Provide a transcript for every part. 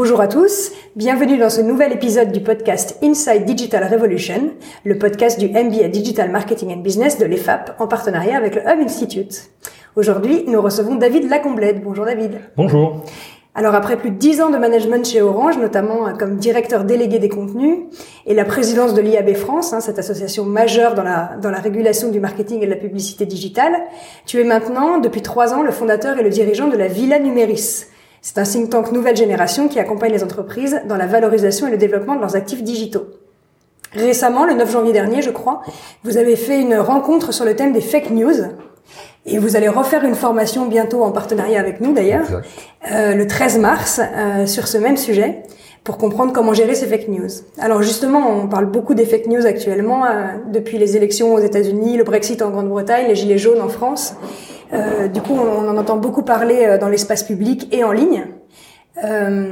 Bonjour à tous, bienvenue dans ce nouvel épisode du podcast Inside Digital Revolution, le podcast du MBA Digital Marketing and Business de l'EFAP en partenariat avec le Hub Institute. Aujourd'hui, nous recevons David Lacomblède. Bonjour David. Bonjour. Alors après plus de dix ans de management chez Orange, notamment euh, comme directeur délégué des contenus et la présidence de l'IAB France, hein, cette association majeure dans la, dans la régulation du marketing et de la publicité digitale, tu es maintenant, depuis trois ans, le fondateur et le dirigeant de la Villa Numéris. C'est un think tank nouvelle génération qui accompagne les entreprises dans la valorisation et le développement de leurs actifs digitaux. Récemment, le 9 janvier dernier, je crois, vous avez fait une rencontre sur le thème des fake news. Et vous allez refaire une formation bientôt en partenariat avec nous d'ailleurs, euh, le 13 mars, euh, sur ce même sujet, pour comprendre comment gérer ces fake news. Alors justement, on parle beaucoup des fake news actuellement, euh, depuis les élections aux États-Unis, le Brexit en Grande-Bretagne, les gilets jaunes en France. Euh, du coup, on en entend beaucoup parler euh, dans l'espace public et en ligne. Euh,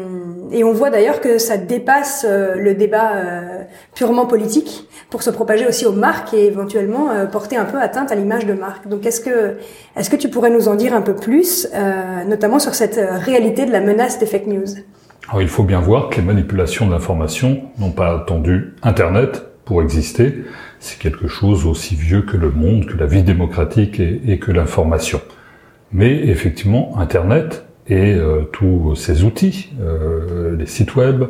et on voit d'ailleurs que ça dépasse euh, le débat euh, purement politique pour se propager aussi aux marques et éventuellement porter un peu atteinte à l'image de marque. Donc est-ce que est-ce que tu pourrais nous en dire un peu plus, notamment sur cette réalité de la menace des fake news? Alors il faut bien voir que les manipulations de l'information n'ont pas attendu Internet pour exister. C'est quelque chose aussi vieux que le monde, que la vie démocratique et, que l'information. Mais effectivement, Internet et euh, tous ces outils, euh, les sites web,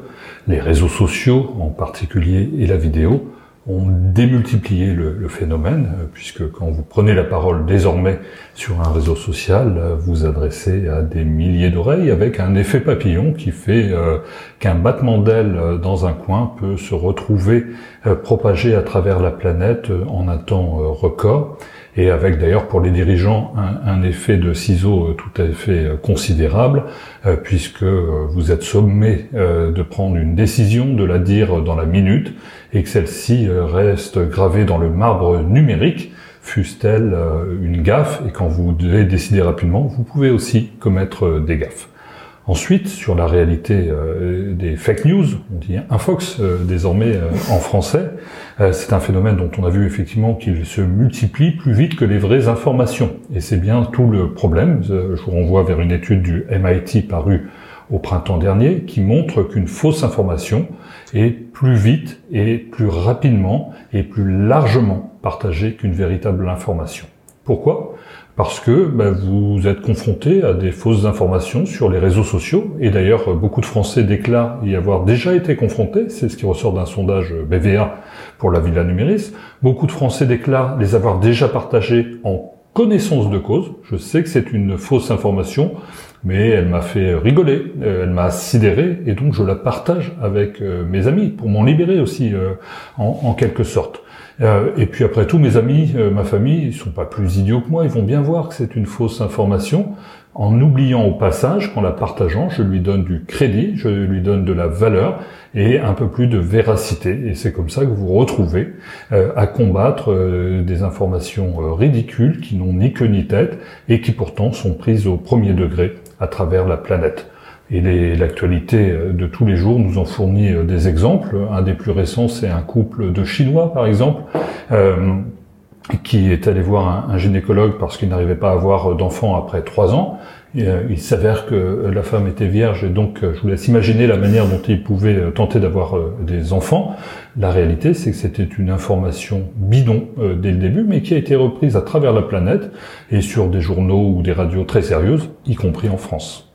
les réseaux sociaux en particulier et la vidéo, ont démultiplié le, phénomène, euh, puisque quand vous prenez la parole désormais sur un réseau social, vous adressez à des milliers d'oreilles avec un effet papillon qui fait euh, qu'un battement d'aile dans un coin peut se retrouver euh, propagé à travers la planète en un temps record et avec d'ailleurs pour les dirigeants un, effet de ciseau tout à fait considérable, euh, puisque vous êtes sommé euh, de prendre une décision, de la dire dans la minute, et que celle-ci reste gravée dans le marbre numérique, fût-elle une gaffe, et quand vous devez décider rapidement, vous pouvez aussi commettre des gaffes. Ensuite, sur la réalité euh, des fake news, on dit infox euh, désormais euh, en français, c'est un phénomène dont on a vu effectivement qu'il se multiplie plus vite que les vraies informations. Et c'est bien tout le problème. Je vous renvoie vers une étude du MIT parue au printemps dernier qui montre qu'une fausse information est plus vite et plus rapidement et plus largement partagée qu'une véritable information. Pourquoi? Parce que bah, vous êtes confronté à des fausses informations sur les réseaux sociaux. Et d'ailleurs, beaucoup de Français déclarent y avoir déjà été confrontés. C'est ce qui ressort d'un sondage BVA pour la Villa Numéris. Beaucoup de Français déclarent les avoir déjà partagés en connaissance de cause. Je sais que c'est une fausse information, mais elle m'a fait rigoler, euh, elle m'a sidéré, et donc je la partage avec euh, mes amis pour m'en libérer aussi, euh, en quelque sorte. Euh, et puis après tout, mes amis, euh, ma famille, ils sont pas plus idiots que moi, ils vont bien voir que c'est une fausse information. En oubliant au passage qu'en la partageant, je lui donne du crédit, je lui donne de la valeur et un peu plus de véracité. Et c'est comme ça que vous retrouvez euh, à combattre des informations ridicules qui n'ont ni queue ni tête et qui pourtant sont prises au premier degré à travers la planète. Et l'actualité euh, de tous les jours nous en fournit euh, des exemples. Un des plus récents, c'est un couple de Chinois, par exemple, euh, qui est allé voir un, gynécologue parce qu'il n'arrivait pas à avoir d'enfant après trois ans. Il s'avère que la femme était vierge et donc je vous laisse imaginer la manière dont il pouvait tenter d'avoir des enfants. La réalité, c'est que c'était une information bidon dès le début, mais qui a été reprise à travers la planète et sur des journaux ou des radios très sérieuses, y compris en France.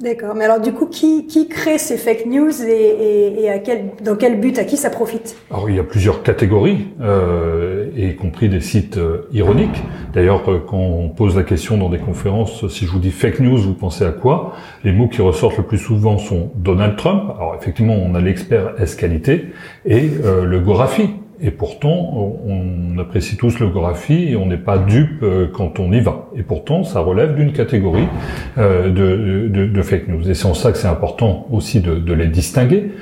D'accord. Mais alors du coup, qui, qui crée ces fake news et, et, et à quel, dans quel but, à qui ça profite? Alors il y a plusieurs catégories, euh, y compris des sites euh, ironiques. D'ailleurs, euh, quand on pose la question dans des conférences, si je vous dis fake news, vous pensez à quoi? Les mots qui ressortent le plus souvent sont Donald Trump. Alors effectivement, on a l'expert S-qualité et euh, le Gorafi. Et pourtant, on apprécie tous le graphie et on n'est pas dupe euh, quand on y va. Et pourtant, ça relève d'une catégorie euh, de, fake news. Et c'est en ça que c'est important aussi de, les distinguer,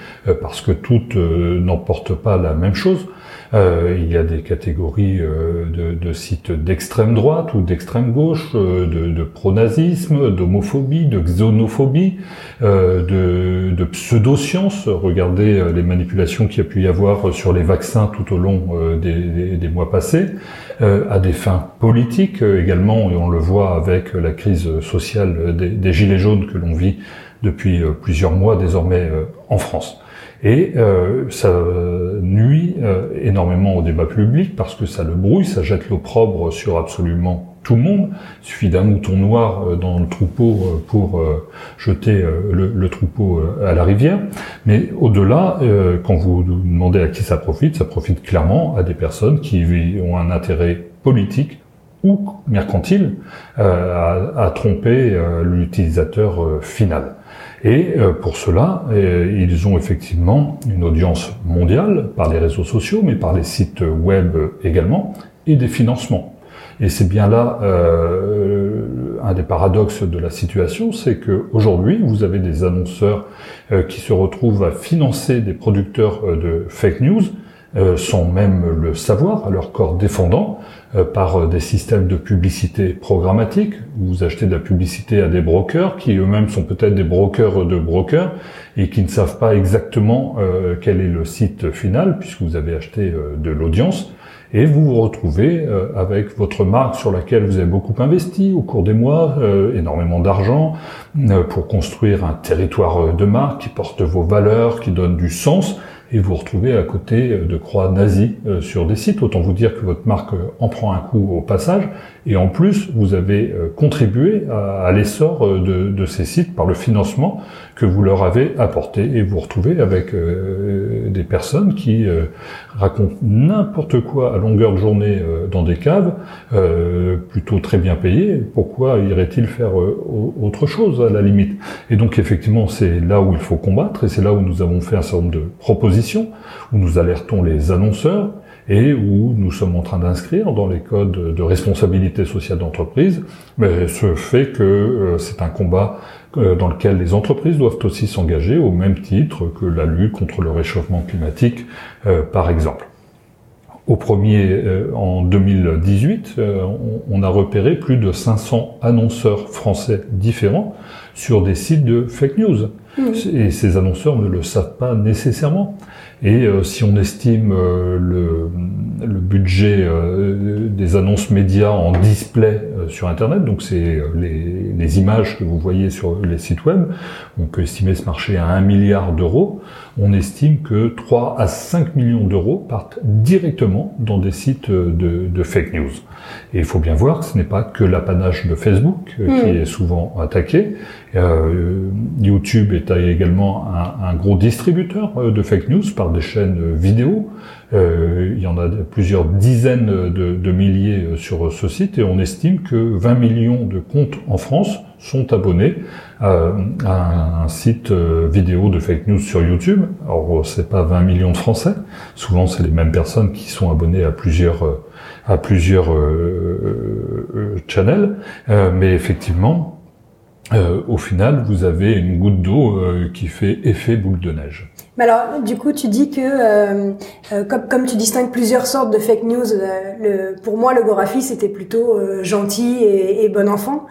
parce que toutes n'emportent pas la même chose. Euh, il y a des catégories euh, de, de, sites d'extrême droite ou d'extrême gauche, euh, de, de pronazisme, d'homophobie, de xénophobie, de, de pseudosciences. Regardez les manipulations qu'il y a pu y avoir sur les vaccins tout au long des, des, des, mois passés, à des fins politiques également, et on le voit avec la crise sociale des, des gilets jaunes que l'on vit depuis plusieurs mois désormais en France. Et euh, ça nuit euh, énormément au débat public parce que ça le brouille, ça jette l'opprobre sur absolument tout le monde. Il suffit d'un mouton noir euh, dans le troupeau euh, pour euh, jeter le, troupeau à la rivière. Mais au-delà, quand vous demandez à qui ça profite, ça profite clairement à des personnes qui ont un intérêt politique ou mercantile à, tromper l'utilisateur final. Et euh, pour cela, euh, ils ont effectivement une audience mondiale par les réseaux sociaux, mais par les sites web également, et des financements. Et c'est bien là euh, un des paradoxes de la situation, c'est que aujourd'hui vous avez des annonceurs qui se retrouvent à financer des producteurs de fake news sans même le savoir, à leur corps défendant, par euh, des systèmes de publicité programmatique. Vous achetez de la publicité à des brokers qui eux-mêmes sont peut-être des brokers de brokers et qui ne savent pas exactement quel est le site final puisque vous avez acheté de l'audience. Et vous vous retrouvez avec votre marque sur laquelle vous avez beaucoup investi au cours des mois, énormément d'argent, pour construire un territoire de marque qui porte vos valeurs, qui donne du sens, et vous retrouvez à côté de croix nazies euh, sur des sites. Autant vous dire que votre marque euh, en prend un coup au passage. Et en plus, vous avez euh, contribué à, l'essor de, de, ces sites par le financement que vous leur avez apporté. Et vous retrouvez avec des personnes qui racontent n'importe quoi à longueur de journée dans des caves, plutôt très bien payées. Pourquoi irait-il faire autre chose à la limite? Et donc effectivement, c'est là où il faut combattre et c'est là où nous avons fait un certain nombre de propositions où nous alertons les annonceurs et où nous sommes en train d'inscrire dans les codes de responsabilité sociale d'entreprise mais ce fait que euh, c'est un combat euh, dans lequel les entreprises doivent aussi s'engager au même titre que la lutte contre le réchauffement climatique, euh, par exemple. Au premier, en 2018, on a repéré plus de 500 annonceurs français différents sur des sites de fake news. Mmh. Et ces annonceurs ne le savent pas nécessairement. Et euh, si on estime euh, le, le, budget euh, des annonces médias en display sur Internet, donc c'est les, les, images que vous voyez sur les sites web, on peut estimer ce marché à 1 milliard d'euros. On estime que 3 à 5 millions d'euros partent directement dans des sites de, de, fake news. Et il faut bien voir que ce n'est pas que l'apanage de Facebook qui mmh. est souvent attaqué. YouTube est également un, un gros distributeur de fake news par des chaînes vidéo. Euh, il y en a plusieurs dizaines de, milliers euh, sur ce site et on estime que 20 millions de comptes en France sont abonnés à, un site euh, vidéo de fake news sur YouTube. Alors c'est pas 20 millions de Français, souvent c'est les mêmes personnes qui sont abonnées à plusieurs à plusieurs channels, mais effectivement au final, vous avez une goutte d'eau qui fait effet boule de neige. Mais alors, du coup, tu dis que, euh, euh, comme, tu distingues plusieurs sortes de fake news, euh, le, pour moi, le Gorafi, c'était plutôt gentil et, et, bon enfant.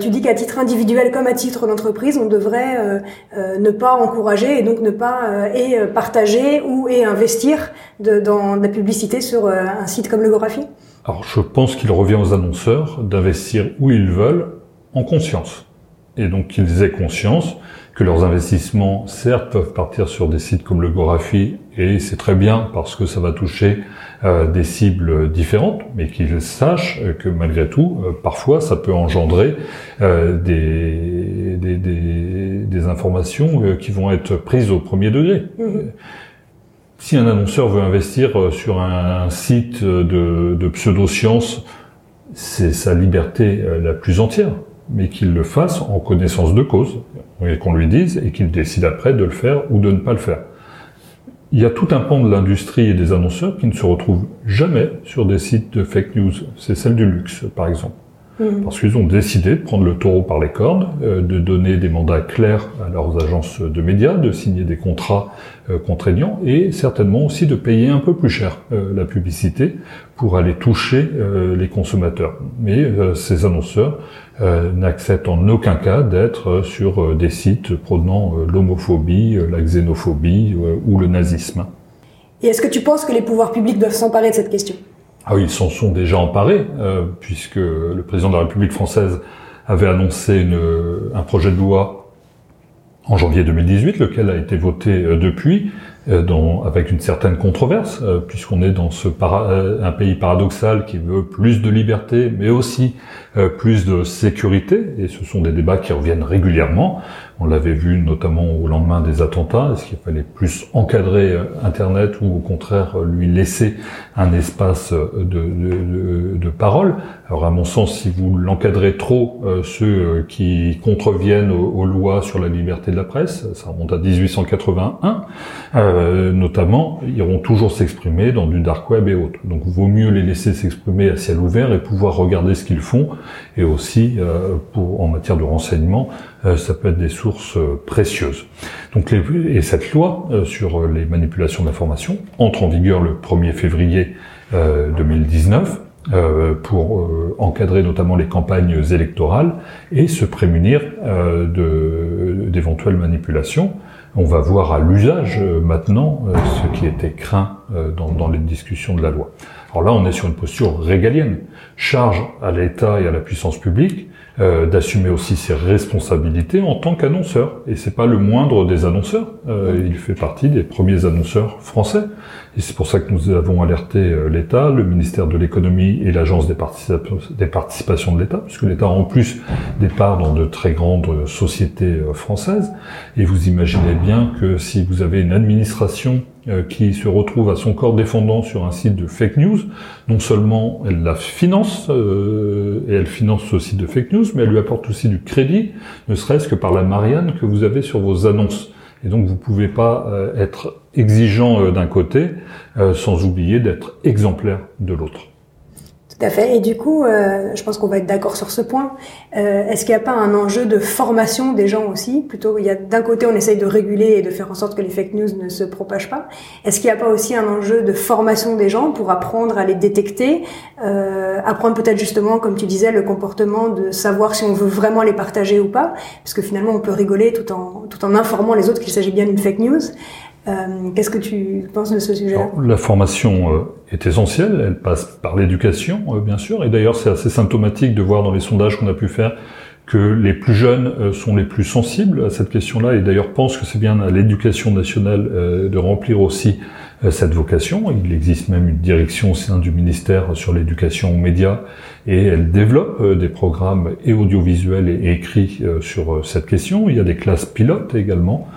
tu dis qu'à titre individuel comme à titre d'entreprise, on devrait ne pas encourager et donc ne pas et partager ou et investir de, dans de la publicité sur un site comme le Gorafi Alors, je pense qu'il revient aux annonceurs d'investir où ils veulent en conscience. Et donc qu'ils aient conscience que leurs investissements, certes, peuvent partir sur des sites comme le Gorafi, et c'est très bien parce que ça va toucher euh, des cibles différentes, mais qu'ils sachent que malgré tout, euh, parfois, ça peut engendrer euh, des, des, des, des, informations qui vont être prises au premier degré. Mmh. Si un annonceur veut investir sur un, site de, de pseudosciences, c'est sa liberté la plus entière mais qu'il le fasse en connaissance de cause, et qu'on lui dise, et qu'il décide après de le faire ou de ne pas le faire. Il y a tout un pan de l'industrie et des annonceurs qui ne se retrouvent jamais sur des sites de fake news. C'est celle du luxe, par exemple. Mmh. Parce qu'ils ont décidé de prendre le taureau par les cornes, euh, de donner des mandats clairs à leurs agences de médias, de signer des contrats euh, contraignants et certainement aussi de payer un peu plus cher euh, la publicité pour aller toucher les consommateurs. Mais ces annonceurs n'acceptent en aucun cas d'être sur des sites prônant l'homophobie, la xénophobie ou le nazisme. Et est-ce que tu penses que les pouvoirs publics doivent s'emparer de cette question? Ah oui, ils s'en sont déjà emparés, euh, puisque le président de la République française avait annoncé une, un projet de loi en janvier 2018, lequel a été voté depuis, dans, avec une certaine controverse, puisqu'on est dans ce un pays paradoxal qui veut plus de liberté, mais aussi plus de sécurité, et ce sont des débats qui reviennent régulièrement. On l'avait vu notamment au lendemain des attentats. Est-ce qu'il fallait plus encadrer euh, Internet ou au contraire euh, lui laisser un espace euh, de, de, de, parole? Alors à mon sens, si vous l'encadrez trop, ceux qui contreviennent aux, lois sur la liberté de la presse, ça remonte à 1881, euh, notamment, iront toujours s'exprimer dans du dark web et autres. Donc, vaut mieux les laisser s'exprimer à ciel ouvert et pouvoir regarder ce qu'ils font. Et aussi, pour en matière de renseignement, ça peut être des sources précieuses. Donc, et cette loi sur les manipulations d'informations entre en vigueur le 1er février 2019 euh, pour euh, encadrer notamment les campagnes électorales et se prémunir euh, d'éventuelles manipulations. On va voir à l'usage maintenant ce qui était craint dans, dans, les discussions de la loi. Alors là, on est sur une posture régalienne. Charge à l'État et à la puissance publique euh, d'assumer aussi ses responsabilités en tant qu'annonceur. Et c'est pas le moindre des annonceurs. Euh, il fait partie des premiers annonceurs français. Et c'est pour ça que nous avons alerté euh, l'État, le ministère de l'économie et l'agence des, des, participations de l'État, puisque l'État a en plus des parts dans de très grandes sociétés françaises. Et vous imaginez bien que si vous avez une administration euh, qui se retrouve à son corps défendant sur un site de fake news, non seulement elle la finance, euh, et elle finance ce site de fake news, mais elle lui apporte aussi du crédit, ne serait-ce que par la Marianne que vous avez sur vos annonces. Et donc vous pouvez pas euh, être exigeant d'un côté sans oublier d'être exemplaire de l'autre. Tout à fait. Et du coup, euh, je pense qu'on va être d'accord sur ce point. Euh, Est-ce qu'il n'y a pas un enjeu de formation des gens aussi? Plutôt, il y a d'un côté, on essaye de réguler et de faire en sorte que les fake news ne se propagent pas. Est-ce qu'il n'y a pas aussi un enjeu de formation des gens pour apprendre à les détecter, euh, apprendre peut-être justement, comme tu disais, le comportement de savoir si on veut vraiment les partager ou pas, parce que finalement, on peut rigoler tout en tout en informant les autres qu'il s'agit bien d'une fake news. Euh, qu'est-ce que tu penses de ce sujet La formation euh, est essentielle, elle passe par l'éducation, euh, bien sûr, et d'ailleurs c'est assez symptomatique de voir dans les sondages qu'on a pu faire que les plus jeunes sont les plus sensibles à cette question-là, et d'ailleurs pensent que c'est bien à l'éducation nationale de remplir aussi cette vocation. Il existe même une direction au sein du ministère sur l'éducation aux médias et elle développe des programmes et audiovisuels et écrits sur cette question. Il y a des classes pilotes également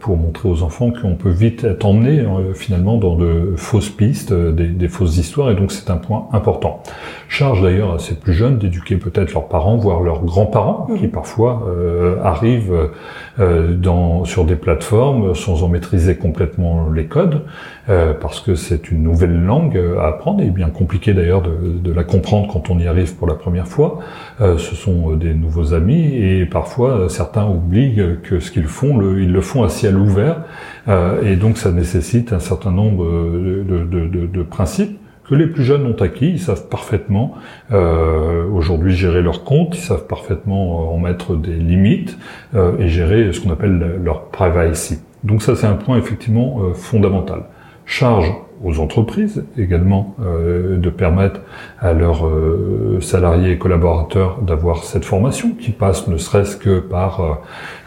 pour montrer aux enfants qu'on peut vite être emmené finalement dans de fausses pistes, des, des fausses histoires, et donc c'est un point important. Charge d'ailleurs à ces plus jeunes d'éduquer peut-être leurs parents, voire leurs grands-parents, qui mhm. parfois arrivent dans, sur des plateformes sans en maîtriser complètement les codes, parce que c'est une nouvelle langue à apprendre, et bien compliqué d'ailleurs de, de la comprendre quand on y arrive pour la première fois, euh, ce sont euh, des nouveaux amis et parfois euh, certains oublient que ce qu'ils font, le, ils le font à ciel ouvert et donc ça nécessite un certain nombre de, de, principes que les plus jeunes ont acquis, ils savent parfaitement euh, aujourd'hui gérer leur compte, ils savent parfaitement en mettre des limites euh, et gérer ce qu'on appelle leur privacy. Donc ça c'est un point effectivement euh, fondamental. Charge aux entreprises également euh, de permettre à leurs euh, salariés et collaborateurs d'avoir cette formation qui passe ne serait-ce que par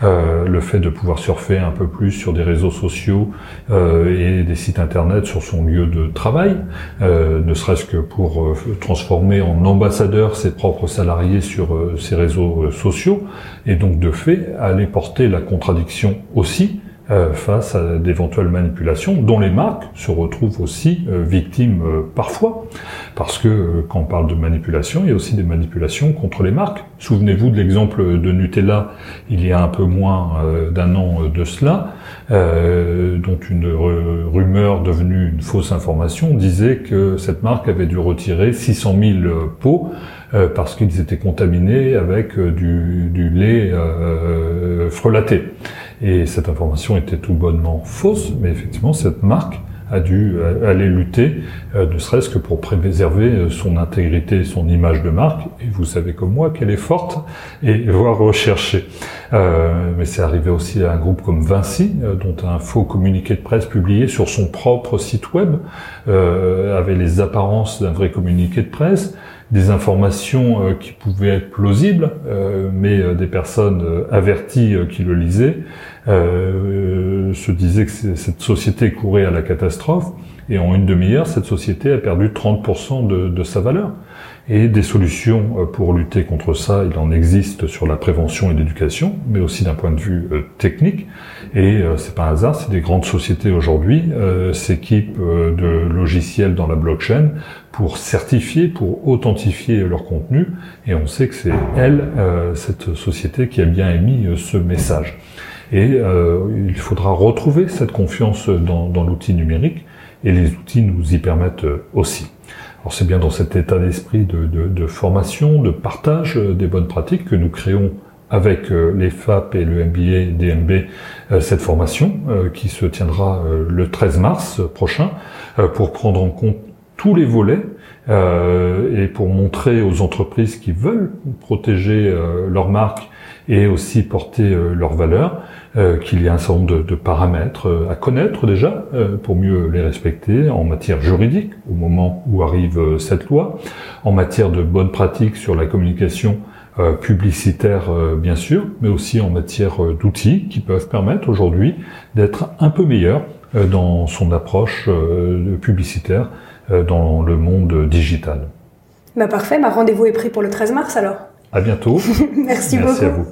euh, le fait de pouvoir surfer un peu plus sur des réseaux sociaux et des sites internet sur son lieu de travail, ne serait-ce que pour transformer en ambassadeur ses propres salariés sur ces réseaux sociaux et donc de fait aller porter la contradiction aussi euh, face à d'éventuelles manipulations dont les marques se retrouvent aussi euh, victimes euh, parfois. Parce que quand on parle de manipulation, il y a aussi des manipulations contre les marques. Souvenez-vous de l'exemple de Nutella il y a un peu moins d'un an de cela, dont une rumeur devenue une fausse information disait que cette marque avait dû retirer 600 000 pots parce qu'ils étaient contaminés avec du, du lait frelaté. Et cette information était tout bonnement fausse, mais effectivement, cette marque a dû euh, aller lutter, euh, ne serait-ce que pour préserver euh, son intégrité, son image de marque. Et vous savez comme moi qu'elle est forte et voire recherchée. mais c'est arrivé aussi à un groupe comme Vinci, dont un faux communiqué de presse publié sur son propre site web avait les apparences d'un vrai communiqué de presse des informations qui pouvaient être plausibles, mais des personnes averties qui le lisaient se disait que cette société courait à la catastrophe. Et en une demi-heure, cette société a perdu 30% de, de, sa valeur. Et des solutions euh, pour lutter contre ça, il en existe sur la prévention et l'éducation, mais aussi d'un point de vue euh, technique. Et euh, c'est pas un hasard, c'est des grandes sociétés aujourd'hui s'équipent de logiciels dans la blockchain pour certifier, pour authentifier leur contenu. Et on sait que c'est elle, cette société, qui a bien émis ce message. Et il faudra retrouver cette confiance dans, l'outil numérique et les outils nous y permettent aussi. C'est bien dans cet état d'esprit de, formation, de partage euh, des bonnes pratiques que nous créons avec euh, les FAP et le MBA DNB cette formation qui se tiendra le 13 mars prochain pour prendre en compte tous les volets et pour montrer aux entreprises qui veulent protéger leur marque et aussi porter leurs valeurs euh, qu'il y a un certain nombre de, paramètres euh, à connaître déjà euh, pour mieux les respecter en matière juridique au moment où arrive cette loi, en matière de bonnes pratiques sur la communication publicitaire bien sûr, mais aussi en matière d'outils qui peuvent permettre aujourd'hui d'être un peu meilleur dans son approche publicitaire dans le monde digital. Bah parfait, ma rendez-vous est pris pour le 13 mars alors. À bientôt. Merci, Merci beaucoup. à vous.